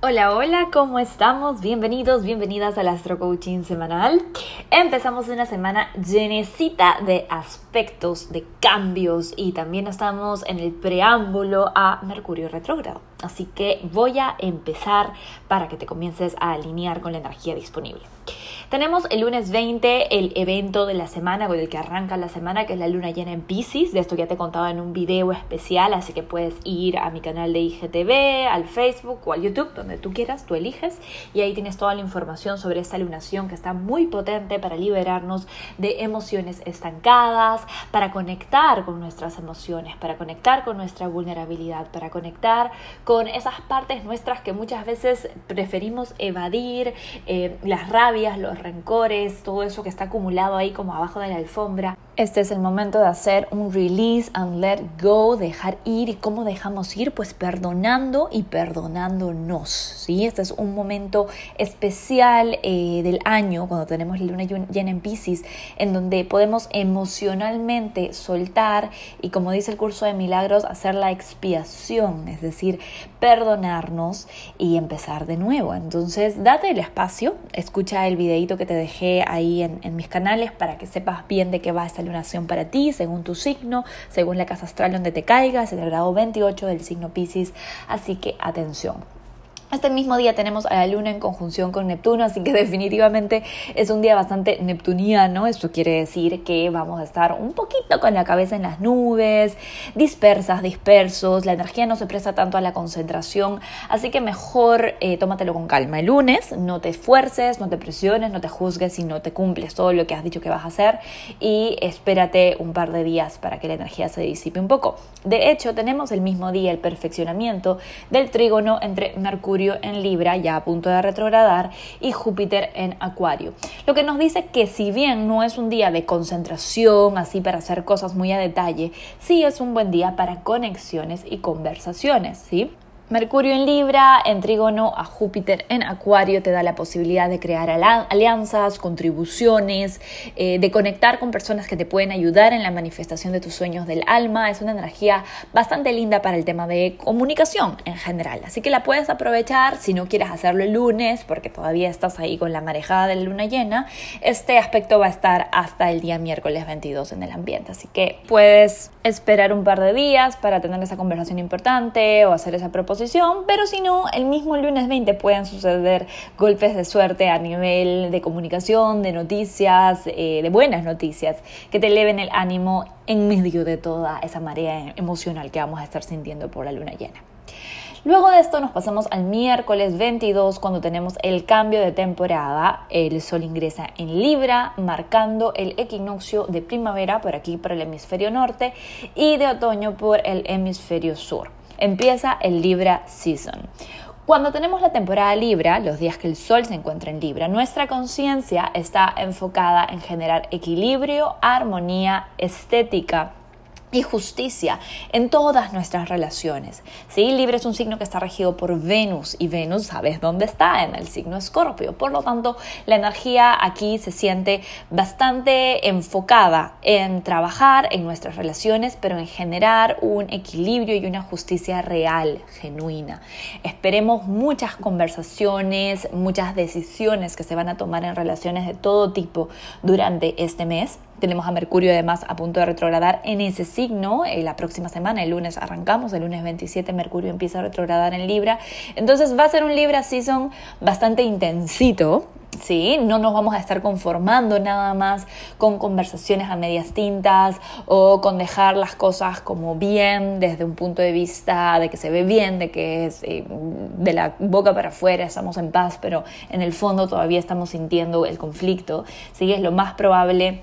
Hola, hola, ¿cómo estamos? Bienvenidos, bienvenidas al Astro Coaching semanal. Empezamos una semana llenecita de aspectos, de cambios y también estamos en el preámbulo a Mercurio retrógrado. Así que voy a empezar para que te comiences a alinear con la energía disponible. Tenemos el lunes 20 el evento de la semana con el que arranca la semana, que es la luna llena en Pisces. De esto ya te he contado en un video especial, así que puedes ir a mi canal de IGTV, al Facebook o al YouTube, donde tú quieras, tú eliges. Y ahí tienes toda la información sobre esta lunación que está muy potente para liberarnos de emociones estancadas, para conectar con nuestras emociones, para conectar con nuestra vulnerabilidad, para conectar con esas partes nuestras que muchas veces preferimos evadir, eh, las rabias, los rencores, todo eso que está acumulado ahí como abajo de la alfombra. Este es el momento de hacer un release and let go, dejar ir. ¿Y cómo dejamos ir? Pues perdonando y perdonándonos. ¿sí? Este es un momento especial eh, del año, cuando tenemos la luna llena en Pisces, en donde podemos emocionalmente soltar y, como dice el curso de milagros, hacer la expiación, es decir, perdonarnos y empezar de nuevo. Entonces, date el espacio, escucha el videito que te dejé ahí en, en mis canales para que sepas bien de qué va esta lunación para ti, según tu signo, según la casa astral donde te caigas, en el grado 28 del signo Pisces. Así que atención. Este mismo día tenemos a la Luna en conjunción con Neptuno, así que definitivamente es un día bastante neptuniano. Esto quiere decir que vamos a estar un poquito con la cabeza en las nubes, dispersas, dispersos. La energía no se presta tanto a la concentración, así que mejor eh, tómatelo con calma. El lunes no te esfuerces, no te presiones, no te juzgues si no te cumples todo lo que has dicho que vas a hacer y espérate un par de días para que la energía se disipe un poco. De hecho, tenemos el mismo día el perfeccionamiento del trígono entre Mercurio en Libra, ya a punto de retrogradar, y Júpiter en Acuario. Lo que nos dice que si bien no es un día de concentración, así para hacer cosas muy a detalle, sí es un buen día para conexiones y conversaciones, ¿sí? Mercurio en Libra, en trígono a Júpiter en Acuario, te da la posibilidad de crear alianzas, contribuciones, eh, de conectar con personas que te pueden ayudar en la manifestación de tus sueños del alma. Es una energía bastante linda para el tema de comunicación en general. Así que la puedes aprovechar si no quieres hacerlo el lunes, porque todavía estás ahí con la marejada de la luna llena. Este aspecto va a estar hasta el día miércoles 22 en el ambiente. Así que puedes esperar un par de días para tener esa conversación importante o hacer esa proposición pero si no, el mismo lunes 20 pueden suceder golpes de suerte a nivel de comunicación, de noticias, eh, de buenas noticias, que te eleven el ánimo en medio de toda esa marea emocional que vamos a estar sintiendo por la luna llena. Luego de esto nos pasamos al miércoles 22 cuando tenemos el cambio de temporada. El sol ingresa en Libra, marcando el equinoccio de primavera por aquí por el hemisferio norte y de otoño por el hemisferio sur empieza el Libra Season. Cuando tenemos la temporada Libra, los días que el Sol se encuentra en Libra, nuestra conciencia está enfocada en generar equilibrio, armonía, estética y justicia en todas nuestras relaciones. ¿sí? Libre es un signo que está regido por Venus y Venus, ¿sabes dónde está? En el signo Escorpio. Por lo tanto, la energía aquí se siente bastante enfocada en trabajar en nuestras relaciones, pero en generar un equilibrio y una justicia real, genuina. Esperemos muchas conversaciones, muchas decisiones que se van a tomar en relaciones de todo tipo durante este mes tenemos a Mercurio además a punto de retrogradar en ese signo. Eh, la próxima semana, el lunes arrancamos, el lunes 27 Mercurio empieza a retrogradar en Libra. Entonces va a ser un Libra season bastante intensito. ¿sí? No nos vamos a estar conformando nada más con conversaciones a medias tintas o con dejar las cosas como bien desde un punto de vista de que se ve bien, de que eh, de la boca para afuera estamos en paz, pero en el fondo todavía estamos sintiendo el conflicto, ¿sí? Es lo más probable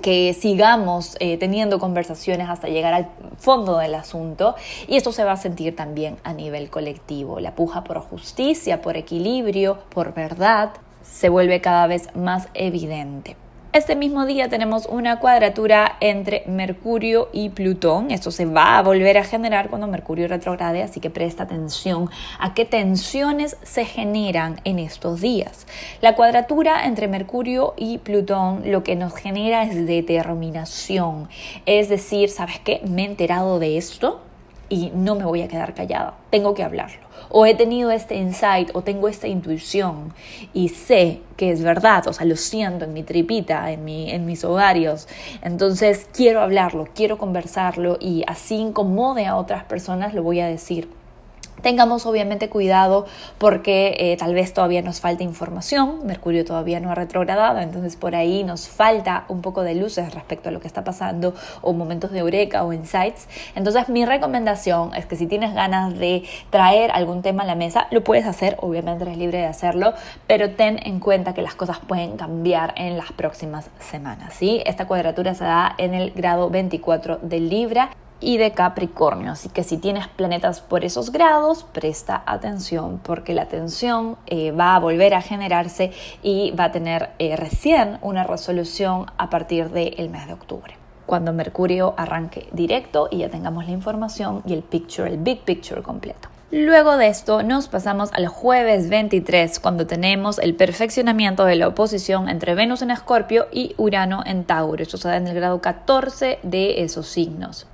que sigamos eh, teniendo conversaciones hasta llegar al fondo del asunto y esto se va a sentir también a nivel colectivo. La puja por justicia, por equilibrio, por verdad se vuelve cada vez más evidente. Este mismo día tenemos una cuadratura entre Mercurio y Plutón. Esto se va a volver a generar cuando Mercurio retrograde, así que presta atención a qué tensiones se generan en estos días. La cuadratura entre Mercurio y Plutón lo que nos genera es determinación. Es decir, ¿sabes qué? Me he enterado de esto y no me voy a quedar callada. Tengo que hablarlo o he tenido este insight o tengo esta intuición y sé que es verdad, o sea, lo siento en mi tripita, en, mi, en mis ovarios. Entonces quiero hablarlo, quiero conversarlo y así incomode a otras personas, lo voy a decir. Tengamos obviamente cuidado porque eh, tal vez todavía nos falta información, Mercurio todavía no ha retrogradado, entonces por ahí nos falta un poco de luces respecto a lo que está pasando o momentos de eureka o insights. Entonces mi recomendación es que si tienes ganas de traer algún tema a la mesa, lo puedes hacer, obviamente eres libre de hacerlo, pero ten en cuenta que las cosas pueden cambiar en las próximas semanas. ¿sí? Esta cuadratura se da en el grado 24 de Libra y de Capricornio. Así que si tienes planetas por esos grados, presta atención porque la tensión eh, va a volver a generarse y va a tener eh, recién una resolución a partir del mes de octubre cuando Mercurio arranque directo y ya tengamos la información y el picture, el big picture completo. Luego de esto nos pasamos al jueves 23 cuando tenemos el perfeccionamiento de la oposición entre Venus en Escorpio y Urano en Tauro. Esto se da en el grado 14 de esos signos.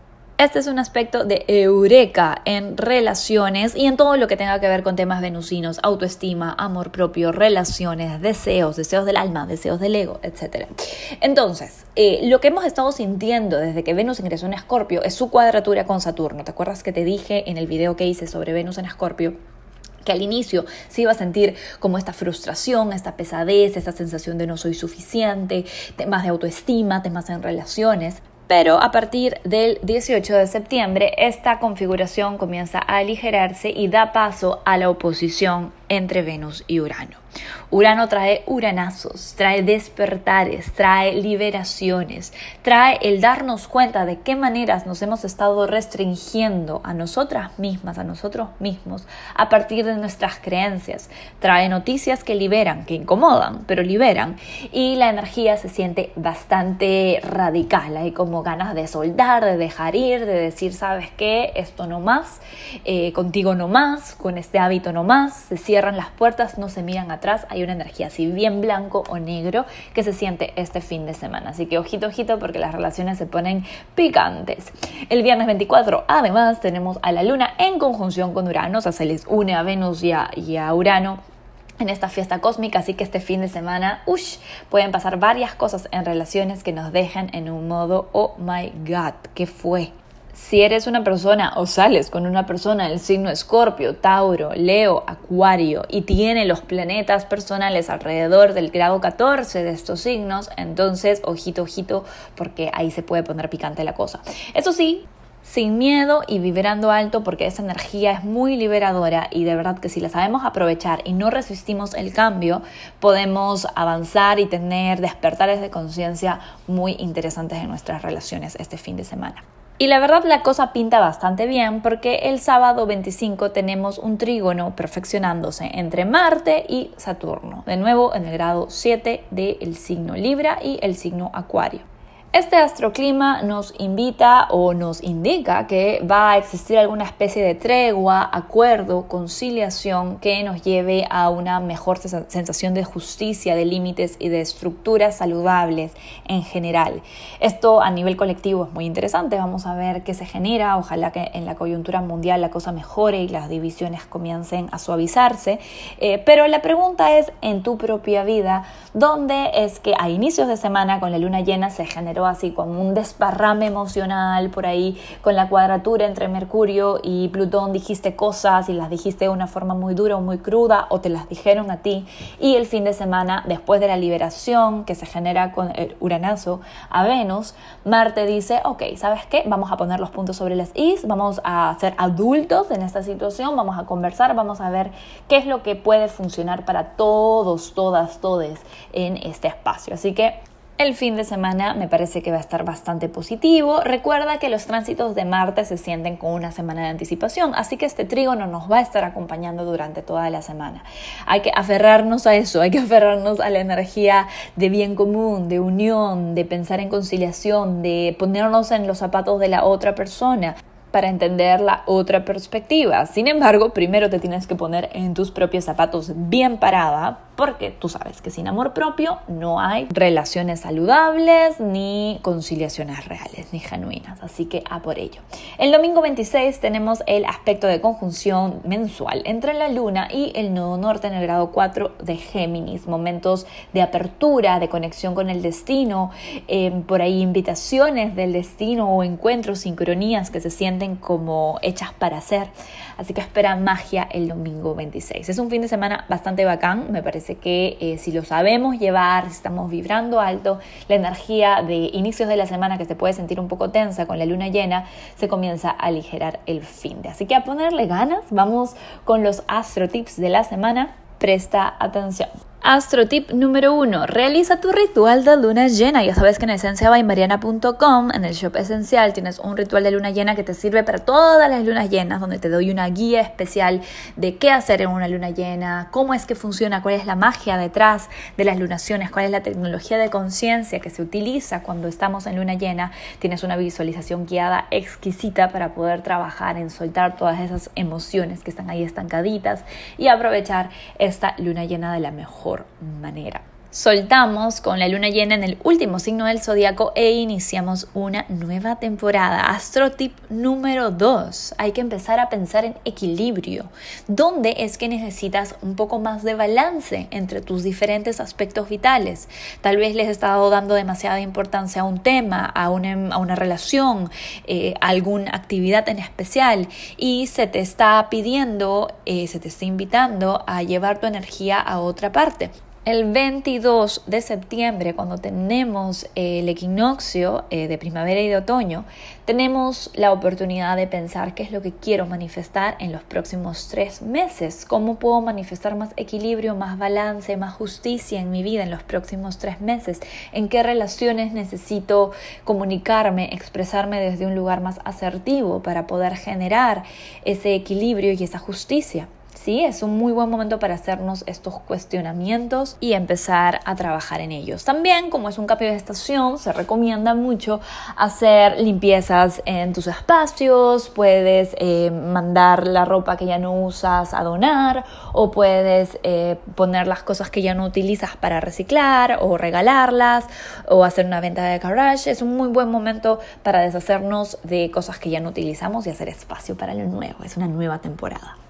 Este es un aspecto de eureka en relaciones y en todo lo que tenga que ver con temas venusinos, autoestima, amor propio, relaciones, deseos, deseos del alma, deseos del ego, etc. Entonces, eh, lo que hemos estado sintiendo desde que Venus ingresó en Escorpio es su cuadratura con Saturno. ¿Te acuerdas que te dije en el video que hice sobre Venus en Escorpio? que al inicio se iba a sentir como esta frustración, esta pesadez, esta sensación de no soy suficiente, temas de autoestima, temas en relaciones. Pero a partir del 18 de septiembre esta configuración comienza a aligerarse y da paso a la oposición entre Venus y Urano. Urano trae uranazos, trae despertares, trae liberaciones, trae el darnos cuenta de qué maneras nos hemos estado restringiendo a nosotras mismas, a nosotros mismos, a partir de nuestras creencias. Trae noticias que liberan, que incomodan, pero liberan. Y la energía se siente bastante radical. Hay como ganas de soltar, de dejar ir, de decir, ¿sabes qué? Esto no más, eh, contigo no más, con este hábito no más. Se cierran las puertas, no se miran atrás, hay una energía así bien blanco o negro que se siente este fin de semana. Así que ojito, ojito, porque las relaciones se ponen picantes. El viernes 24, además, tenemos a la luna en conjunción con Urano, o sea, se les une a Venus y a, Urano en esta fiesta cósmica, así que este fin de semana, ush, pueden pasar varias cosas en relaciones que nos dejen en un modo, oh my god, ¿qué fue? Si eres una persona o sales con una persona del signo Escorpio, Tauro, Leo, Acuario y tiene los planetas personales alrededor del grado 14 de estos signos, entonces ojito, ojito, porque ahí se puede poner picante la cosa. Eso sí, sin miedo y vibrando alto porque esa energía es muy liberadora y de verdad que si la sabemos aprovechar y no resistimos el cambio, podemos avanzar y tener despertares de conciencia muy interesantes en nuestras relaciones este fin de semana. Y la verdad la cosa pinta bastante bien porque el sábado 25 tenemos un trígono perfeccionándose entre Marte y Saturno, de nuevo en el grado 7 del signo Libra y el signo Acuario. Este astroclima nos invita o nos indica que va a existir alguna especie de tregua, acuerdo, conciliación que nos lleve a una mejor sensación de justicia, de límites y de estructuras saludables en general. Esto a nivel colectivo es muy interesante, vamos a ver qué se genera, ojalá que en la coyuntura mundial la cosa mejore y las divisiones comiencen a suavizarse, eh, pero la pregunta es en tu propia vida, ¿dónde es que a inicios de semana con la luna llena se generó así como un desparrame emocional por ahí con la cuadratura entre Mercurio y Plutón dijiste cosas y las dijiste de una forma muy dura o muy cruda o te las dijeron a ti y el fin de semana después de la liberación que se genera con el uranazo a Venus, Marte dice, ok, ¿sabes qué? Vamos a poner los puntos sobre las is, vamos a ser adultos en esta situación, vamos a conversar, vamos a ver qué es lo que puede funcionar para todos, todas, todes en este espacio. Así que el fin de semana me parece que va a estar bastante positivo. Recuerda que los tránsitos de Marte se sienten con una semana de anticipación, así que este trígono nos va a estar acompañando durante toda la semana. Hay que aferrarnos a eso, hay que aferrarnos a la energía de bien común, de unión, de pensar en conciliación, de ponernos en los zapatos de la otra persona para entender la otra perspectiva. Sin embargo, primero te tienes que poner en tus propios zapatos bien parada porque tú sabes que sin amor propio no hay relaciones saludables ni conciliaciones reales ni genuinas, así que a por ello. El domingo 26 tenemos el aspecto de conjunción mensual entre la luna y el nodo norte en el grado 4 de Géminis, momentos de apertura, de conexión con el destino, em, por ahí invitaciones del destino o encuentros, sincronías que se sienten como hechas para ser. Así que espera magia el domingo 26. Es un fin de semana bastante bacán, me parece que eh, si lo sabemos llevar, si estamos vibrando alto, la energía de inicios de la semana que se puede sentir un poco tensa con la luna llena, se comienza a aligerar el fin de. Así que a ponerle ganas, vamos con los astro tips de la semana. Presta atención. Astro tip número uno, realiza tu ritual de luna llena. Ya sabes que en esenciabaymariana.com, en el shop esencial, tienes un ritual de luna llena que te sirve para todas las lunas llenas, donde te doy una guía especial de qué hacer en una luna llena, cómo es que funciona, cuál es la magia detrás de las lunaciones, cuál es la tecnología de conciencia que se utiliza cuando estamos en luna llena. Tienes una visualización guiada exquisita para poder trabajar en soltar todas esas emociones que están ahí estancaditas y aprovechar esta luna llena de la mejor manera. Soltamos con la luna llena en el último signo del zodiaco e iniciamos una nueva temporada. Astro tip número 2. Hay que empezar a pensar en equilibrio. ¿Dónde es que necesitas un poco más de balance entre tus diferentes aspectos vitales? Tal vez les he estado dando demasiada importancia a un tema, a una, relación, eh, a alguna actividad en especial y se te está pidiendo, eh, se te está invitando a llevar tu energía a otra parte el 22 de septiembre, cuando tenemos el equinoccio eh, de primavera y de otoño, tenemos la oportunidad de pensar qué es lo que quiero manifestar en los próximos tres meses, cómo puedo manifestar más equilibrio, más balance, más justicia en mi vida en los próximos tres meses, en qué relaciones necesito comunicarme, expresarme desde un lugar más asertivo para poder generar ese equilibrio y esa justicia. ¿Sí? Es un muy buen momento para hacernos estos cuestionamientos y empezar a trabajar en ellos. También, como es un cambio de estación, se recomienda mucho hacer limpiezas en tus espacios, puedes eh, mandar la ropa que ya no usas a donar o puedes eh, poner las cosas que ya no utilizas para reciclar o regalarlas o hacer una venta de garage. Es un muy buen momento para deshacernos de cosas que ya no utilizamos y hacer espacio para lo nuevo. Es una nueva temporada.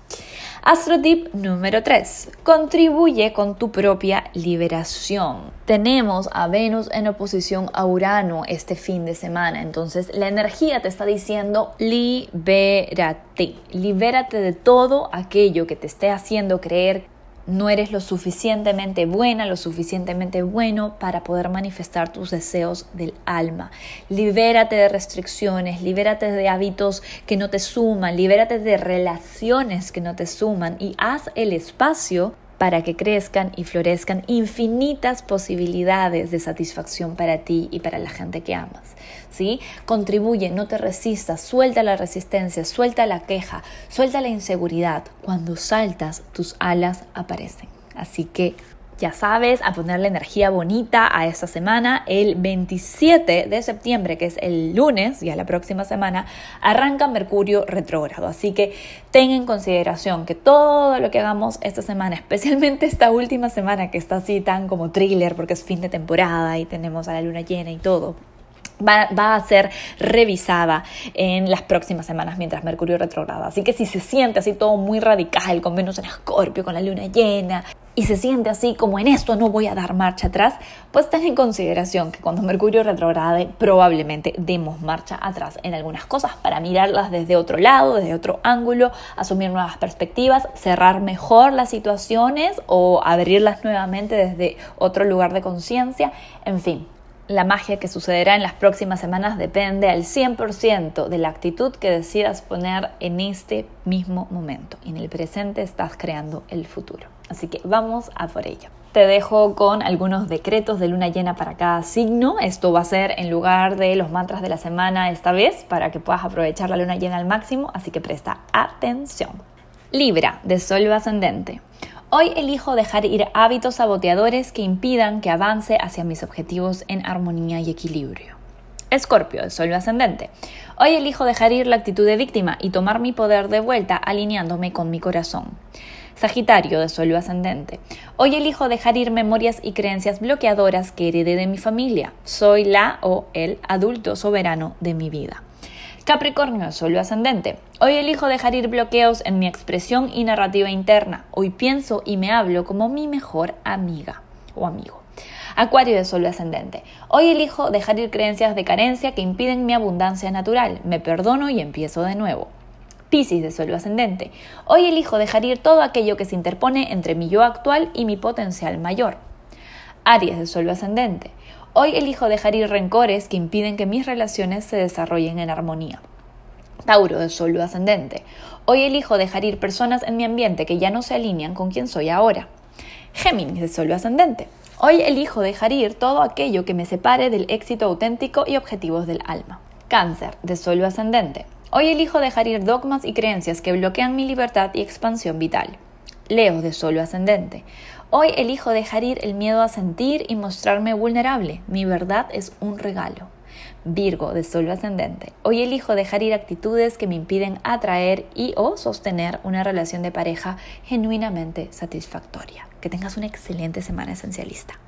Astrotip número 3. Contribuye con tu propia liberación. Tenemos a Venus en oposición a Urano este fin de semana, entonces la energía te está diciendo libérate, libérate de todo aquello que te esté haciendo creer no eres lo suficientemente buena, lo suficientemente bueno para poder manifestar tus deseos del alma. Libérate de restricciones, libérate de hábitos que no te suman, libérate de relaciones que no te suman y haz el espacio para que crezcan y florezcan infinitas posibilidades de satisfacción para ti y para la gente que amas. ¿sí? Contribuye, no te resistas, suelta la resistencia, suelta la queja, suelta la inseguridad. Cuando saltas, tus alas aparecen. Así que ya sabes, a ponerle energía bonita a esta semana. El 27 de septiembre, que es el lunes, ya la próxima semana, arranca Mercurio retrógrado. Así que ten en consideración que todo lo que hagamos esta semana, especialmente esta última semana que está así tan como thriller porque es fin de temporada y tenemos a la luna llena y todo, Va, a ser revisada en las próximas semanas mientras Mercurio retrograda. Así que si se siente así todo muy radical, con Venus en Escorpio, con la luna llena, y se siente así como en esto no voy a dar marcha atrás, pues ten en consideración que cuando Mercurio retrograde probablemente demos marcha atrás en algunas cosas para mirarlas desde otro lado, desde otro ángulo, asumir nuevas perspectivas, cerrar mejor las situaciones o abrirlas nuevamente desde otro lugar de conciencia, en fin, la magia que sucederá en las próximas semanas depende al 100% de la actitud que decidas poner en este mismo momento. En el presente estás creando el futuro. Así que vamos a por ello. Te dejo con algunos decretos de luna llena para cada signo. Esto va a ser en lugar de los mantras de la semana esta vez para que puedas aprovechar la luna llena al máximo, así que presta atención. Libra, de Sol ascendente. Hoy elijo dejar ir hábitos saboteadores que impidan que avance hacia mis objetivos en armonía y equilibrio. Escorpio, de Sol ascendente. Hoy elijo dejar ir la actitud de víctima y tomar mi poder de vuelta alineándome con mi corazón. Sagitario de Sol ascendente. Hoy elijo dejar ir memorias y creencias bloqueadoras que heredé de mi familia. Soy la o el adulto soberano de mi vida. Capricornio Sol ascendente. Hoy elijo dejar ir bloqueos en mi expresión y narrativa interna. Hoy pienso y me hablo como mi mejor amiga o amigo. Acuario de Sol ascendente. Hoy elijo dejar ir creencias de carencia que impiden mi abundancia natural. Me perdono y empiezo de nuevo. Piscis de Sol ascendente. Hoy elijo dejar ir todo aquello que se interpone entre mi yo actual y mi potencial mayor. Aries de Sol ascendente. Hoy elijo dejar ir rencores que impiden que mis relaciones se desarrollen en armonía. Tauro de Sol ascendente. Hoy elijo dejar ir personas en mi ambiente que ya no se alinean con quien soy ahora. Géminis de Sol ascendente. Hoy elijo dejar ir todo aquello que me separe del éxito auténtico y objetivos del alma. Cáncer de Sol ascendente. Hoy elijo dejar ir dogmas y creencias que bloquean mi libertad y expansión vital. Leo de Sol ascendente. Hoy elijo dejar ir el miedo a sentir y mostrarme vulnerable. Mi verdad es un regalo. Virgo de Sol ascendente. Hoy elijo dejar ir actitudes que me impiden atraer y o sostener una relación de pareja genuinamente satisfactoria. Que tengas una excelente semana esencialista.